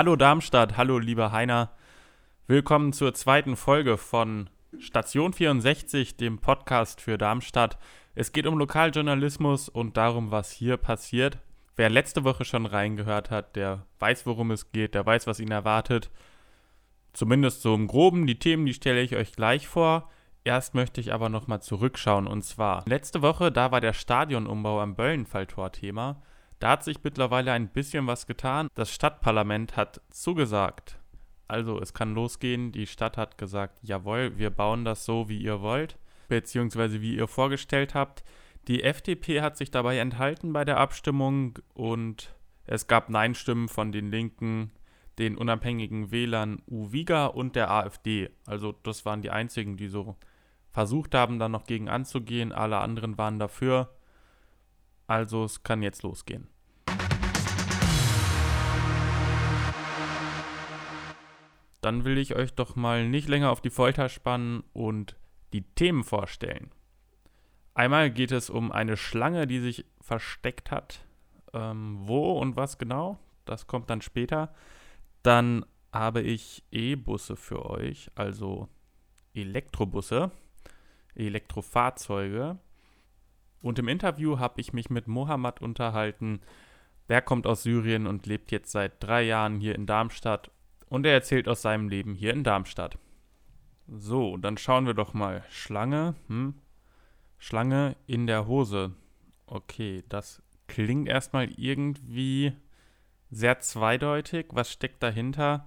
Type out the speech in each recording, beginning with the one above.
Hallo Darmstadt, hallo lieber Heiner. Willkommen zur zweiten Folge von Station 64, dem Podcast für Darmstadt. Es geht um Lokaljournalismus und darum, was hier passiert. Wer letzte Woche schon reingehört hat, der weiß, worum es geht, der weiß, was ihn erwartet. Zumindest so im Groben. Die Themen, die stelle ich euch gleich vor. Erst möchte ich aber nochmal zurückschauen und zwar letzte Woche, da war der Stadionumbau am Böllenfalltor Thema. Da hat sich mittlerweile ein bisschen was getan. Das Stadtparlament hat zugesagt. Also es kann losgehen. Die Stadt hat gesagt, jawohl, wir bauen das so, wie ihr wollt, beziehungsweise wie ihr vorgestellt habt. Die FDP hat sich dabei enthalten bei der Abstimmung und es gab Nein-Stimmen von den Linken, den unabhängigen Wählern UVIGA und der AfD. Also das waren die einzigen, die so versucht haben, da noch gegen anzugehen. Alle anderen waren dafür. Also es kann jetzt losgehen. Dann will ich euch doch mal nicht länger auf die Folter spannen und die Themen vorstellen. Einmal geht es um eine Schlange, die sich versteckt hat. Ähm, wo und was genau, das kommt dann später. Dann habe ich E-Busse für euch, also Elektrobusse, Elektrofahrzeuge. Und im Interview habe ich mich mit Mohammed unterhalten. Der kommt aus Syrien und lebt jetzt seit drei Jahren hier in Darmstadt. Und er erzählt aus seinem Leben hier in Darmstadt. So, dann schauen wir doch mal. Schlange, hm? Schlange in der Hose. Okay, das klingt erstmal irgendwie sehr zweideutig. Was steckt dahinter?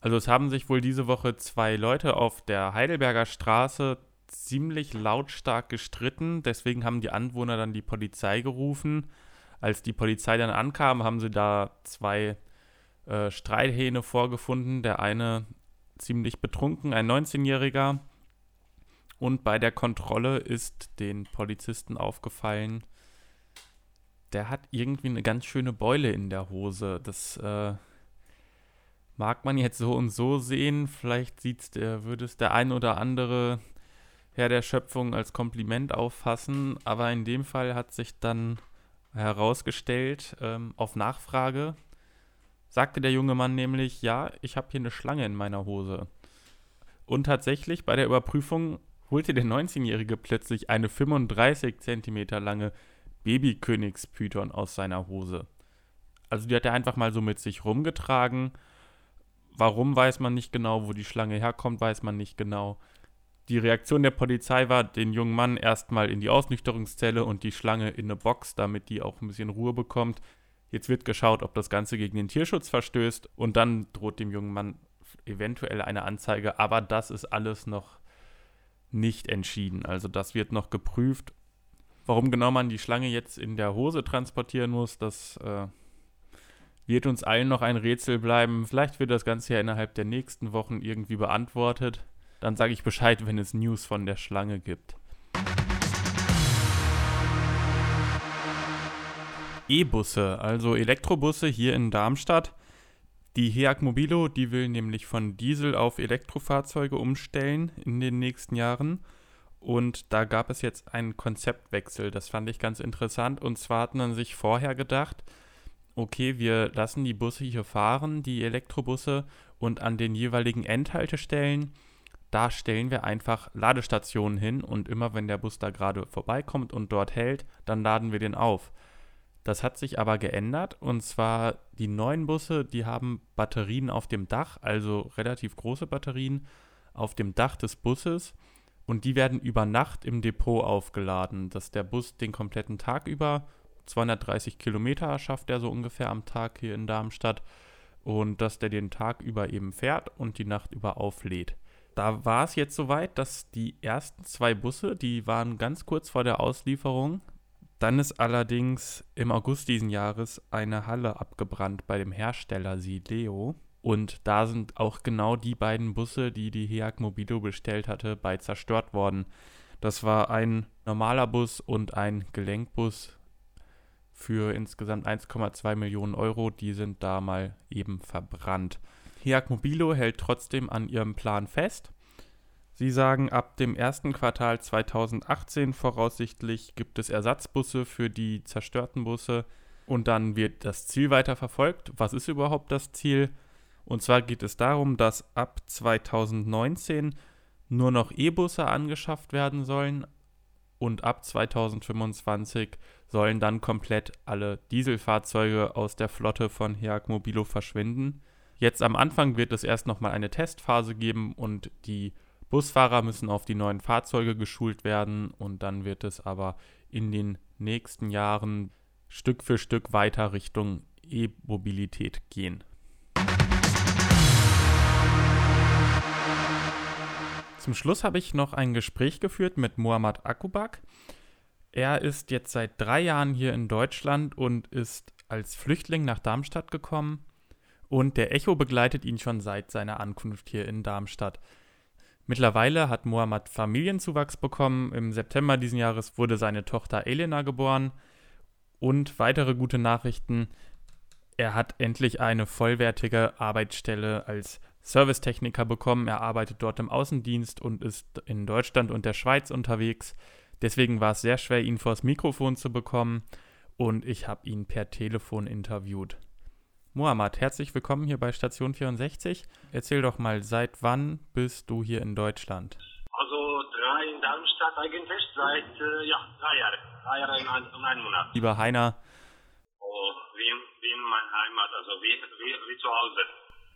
Also es haben sich wohl diese Woche zwei Leute auf der Heidelberger Straße ziemlich lautstark gestritten. Deswegen haben die Anwohner dann die Polizei gerufen. Als die Polizei dann ankam, haben sie da zwei äh, Streithähne vorgefunden. Der eine ziemlich betrunken, ein 19-Jähriger. Und bei der Kontrolle ist den Polizisten aufgefallen, der hat irgendwie eine ganz schöne Beule in der Hose. Das äh, mag man jetzt so und so sehen. Vielleicht würde es der ein oder andere Herr der Schöpfung als Kompliment auffassen, aber in dem Fall hat sich dann herausgestellt, ähm, auf Nachfrage, sagte der junge Mann nämlich, ja, ich habe hier eine Schlange in meiner Hose. Und tatsächlich bei der Überprüfung holte der 19-Jährige plötzlich eine 35 Zentimeter lange Babykönigspython aus seiner Hose. Also die hat er einfach mal so mit sich rumgetragen. Warum weiß man nicht genau, wo die Schlange herkommt, weiß man nicht genau. Die Reaktion der Polizei war, den jungen Mann erstmal in die Ausnüchterungszelle und die Schlange in eine Box, damit die auch ein bisschen Ruhe bekommt. Jetzt wird geschaut, ob das Ganze gegen den Tierschutz verstößt und dann droht dem jungen Mann eventuell eine Anzeige, aber das ist alles noch nicht entschieden. Also das wird noch geprüft. Warum genau man die Schlange jetzt in der Hose transportieren muss, das äh, wird uns allen noch ein Rätsel bleiben. Vielleicht wird das Ganze ja innerhalb der nächsten Wochen irgendwie beantwortet. Dann sage ich Bescheid, wenn es News von der Schlange gibt. E-Busse, also Elektrobusse hier in Darmstadt. Die HEAG Mobilo, die will nämlich von Diesel auf Elektrofahrzeuge umstellen in den nächsten Jahren. Und da gab es jetzt einen Konzeptwechsel, das fand ich ganz interessant. Und zwar hat man sich vorher gedacht, okay, wir lassen die Busse hier fahren, die Elektrobusse, und an den jeweiligen Endhaltestellen da stellen wir einfach Ladestationen hin und immer wenn der Bus da gerade vorbeikommt und dort hält, dann laden wir den auf. Das hat sich aber geändert und zwar die neuen Busse, die haben Batterien auf dem Dach, also relativ große Batterien auf dem Dach des Busses und die werden über Nacht im Depot aufgeladen, dass der Bus den kompletten Tag über 230 Kilometer schafft er so ungefähr am Tag hier in Darmstadt und dass der den Tag über eben fährt und die Nacht über auflädt. Da war es jetzt soweit, dass die ersten zwei Busse, die waren ganz kurz vor der Auslieferung. Dann ist allerdings im August diesen Jahres eine Halle abgebrannt bei dem Hersteller Sileo. Und da sind auch genau die beiden Busse, die die HEAG Mobilo bestellt hatte, bei zerstört worden. Das war ein normaler Bus und ein Gelenkbus für insgesamt 1,2 Millionen Euro. Die sind da mal eben verbrannt. HEAG Mobilo hält trotzdem an ihrem Plan fest. Sie sagen, ab dem ersten Quartal 2018 voraussichtlich gibt es Ersatzbusse für die zerstörten Busse und dann wird das Ziel weiter verfolgt. Was ist überhaupt das Ziel? Und zwar geht es darum, dass ab 2019 nur noch E-Busse angeschafft werden sollen und ab 2025 sollen dann komplett alle Dieselfahrzeuge aus der Flotte von Heag Mobilo verschwinden. Jetzt am Anfang wird es erst nochmal eine Testphase geben und die Busfahrer müssen auf die neuen Fahrzeuge geschult werden und dann wird es aber in den nächsten Jahren Stück für Stück weiter Richtung E-Mobilität gehen. Zum Schluss habe ich noch ein Gespräch geführt mit Muhammad Akubak. Er ist jetzt seit drei Jahren hier in Deutschland und ist als Flüchtling nach Darmstadt gekommen. Und der Echo begleitet ihn schon seit seiner Ankunft hier in Darmstadt. Mittlerweile hat Mohammed Familienzuwachs bekommen. Im September diesen Jahres wurde seine Tochter Elena geboren. Und weitere gute Nachrichten. Er hat endlich eine vollwertige Arbeitsstelle als Servicetechniker bekommen. Er arbeitet dort im Außendienst und ist in Deutschland und der Schweiz unterwegs. Deswegen war es sehr schwer, ihn vors Mikrofon zu bekommen. Und ich habe ihn per Telefon interviewt. Mohammad, herzlich willkommen hier bei Station 64. Erzähl doch mal, seit wann bist du hier in Deutschland? Also drei in Darmstadt eigentlich seit äh, ja, drei Jahren. Drei Jahre in, ein, in einem Monat. Lieber Heiner. Oh, wie, wie in meiner Heimat, also wie, wie, wie zu Hause.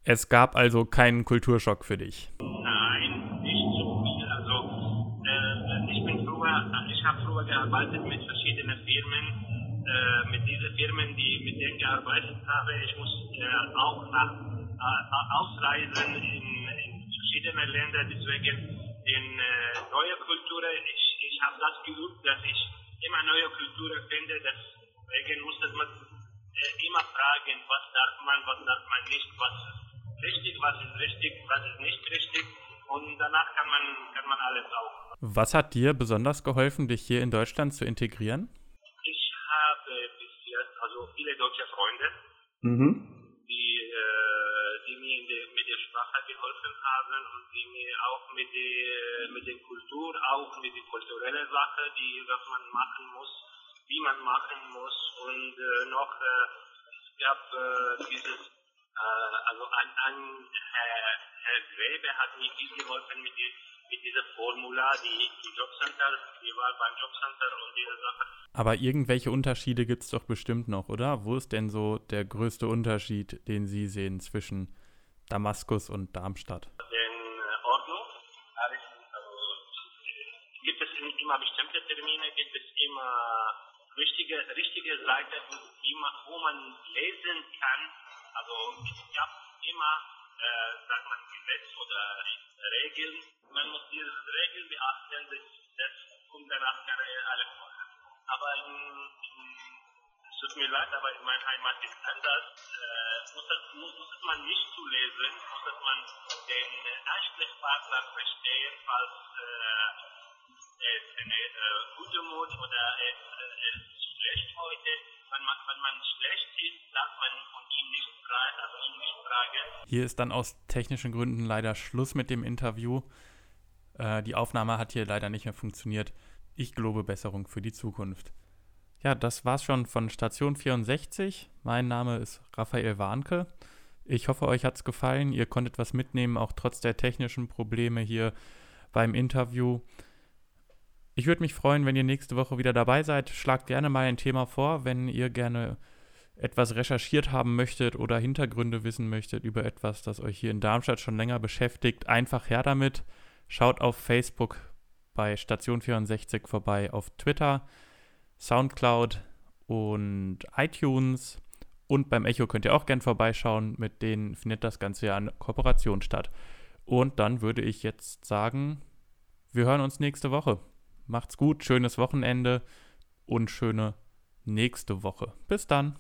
Es gab also keinen Kulturschock für dich? Nein, nicht so viel. Also äh, ich bin früher, ich habe früher gearbeitet mit verschiedenen Firmen äh, mit diesen Firmen, die mit denen gearbeitet habe, ich muss äh, auch nach äh, ausreisen in, in verschiedene Länder, deswegen in äh, neue Kulturen, ich, ich habe das geübt, dass ich immer neue Kulturen finde, deswegen muss man äh, immer fragen, was darf man, was darf man nicht, was ist richtig, was ist richtig, was ist nicht richtig und danach kann man, kann man alles auch. Was hat dir besonders geholfen, dich hier in Deutschland zu integrieren? Viele deutsche Freunde, mhm. die, äh, die mir de, mit der Sprache geholfen haben und die mir auch mit der, mit der Kultur, auch mit der kulturellen Sache, die was man machen muss, wie man machen muss und äh, noch äh, es gab äh, dieses also ein, ein Herr, Herr Gräbe hat mir viel geholfen mit die, mit dieser Formular, die, die Jobcenter, die war beim Jobcenter und diese Sache. Aber irgendwelche Unterschiede gibt es doch bestimmt noch, oder? Wo ist denn so der größte Unterschied, den Sie sehen zwischen Damaskus und Darmstadt? Den äh, Ordnung, also, gibt es immer bestimmte Termine, gibt es immer richtige, richtige Seiten, wo man lesen kann. Also es gab immer, äh, sagt man, Gesetz oder Regeln, man muss diese Regeln beachten, das, kommt danach keine alle vorher. Aber in, in, es tut mir leid, aber in meiner Heimat ist anders. Äh, muss, das, muss, muss man nicht zu lesen, muss man den Ansprechpartner verstehen, falls äh, er ist eine äh, gute Mut oder er ist, äh, er ist schlecht heute. Wenn man, wenn man schlecht ist, darf man von ihm nicht also ihn nicht fragen. Hier ist dann aus technischen Gründen leider Schluss mit dem Interview. Äh, die Aufnahme hat hier leider nicht mehr funktioniert. Ich gelobe Besserung für die Zukunft. Ja, das war's schon von Station 64. Mein Name ist Raphael Warnke. Ich hoffe, euch hat's gefallen. Ihr konntet was mitnehmen, auch trotz der technischen Probleme hier beim Interview. Ich würde mich freuen, wenn ihr nächste Woche wieder dabei seid. Schlagt gerne mal ein Thema vor, wenn ihr gerne etwas recherchiert haben möchtet oder Hintergründe wissen möchtet über etwas, das euch hier in Darmstadt schon länger beschäftigt. Einfach her damit. Schaut auf Facebook bei Station 64 vorbei, auf Twitter, Soundcloud und iTunes. Und beim Echo könnt ihr auch gern vorbeischauen. Mit denen findet das Ganze ja eine Kooperation statt. Und dann würde ich jetzt sagen, wir hören uns nächste Woche. Macht's gut, schönes Wochenende und schöne nächste Woche. Bis dann.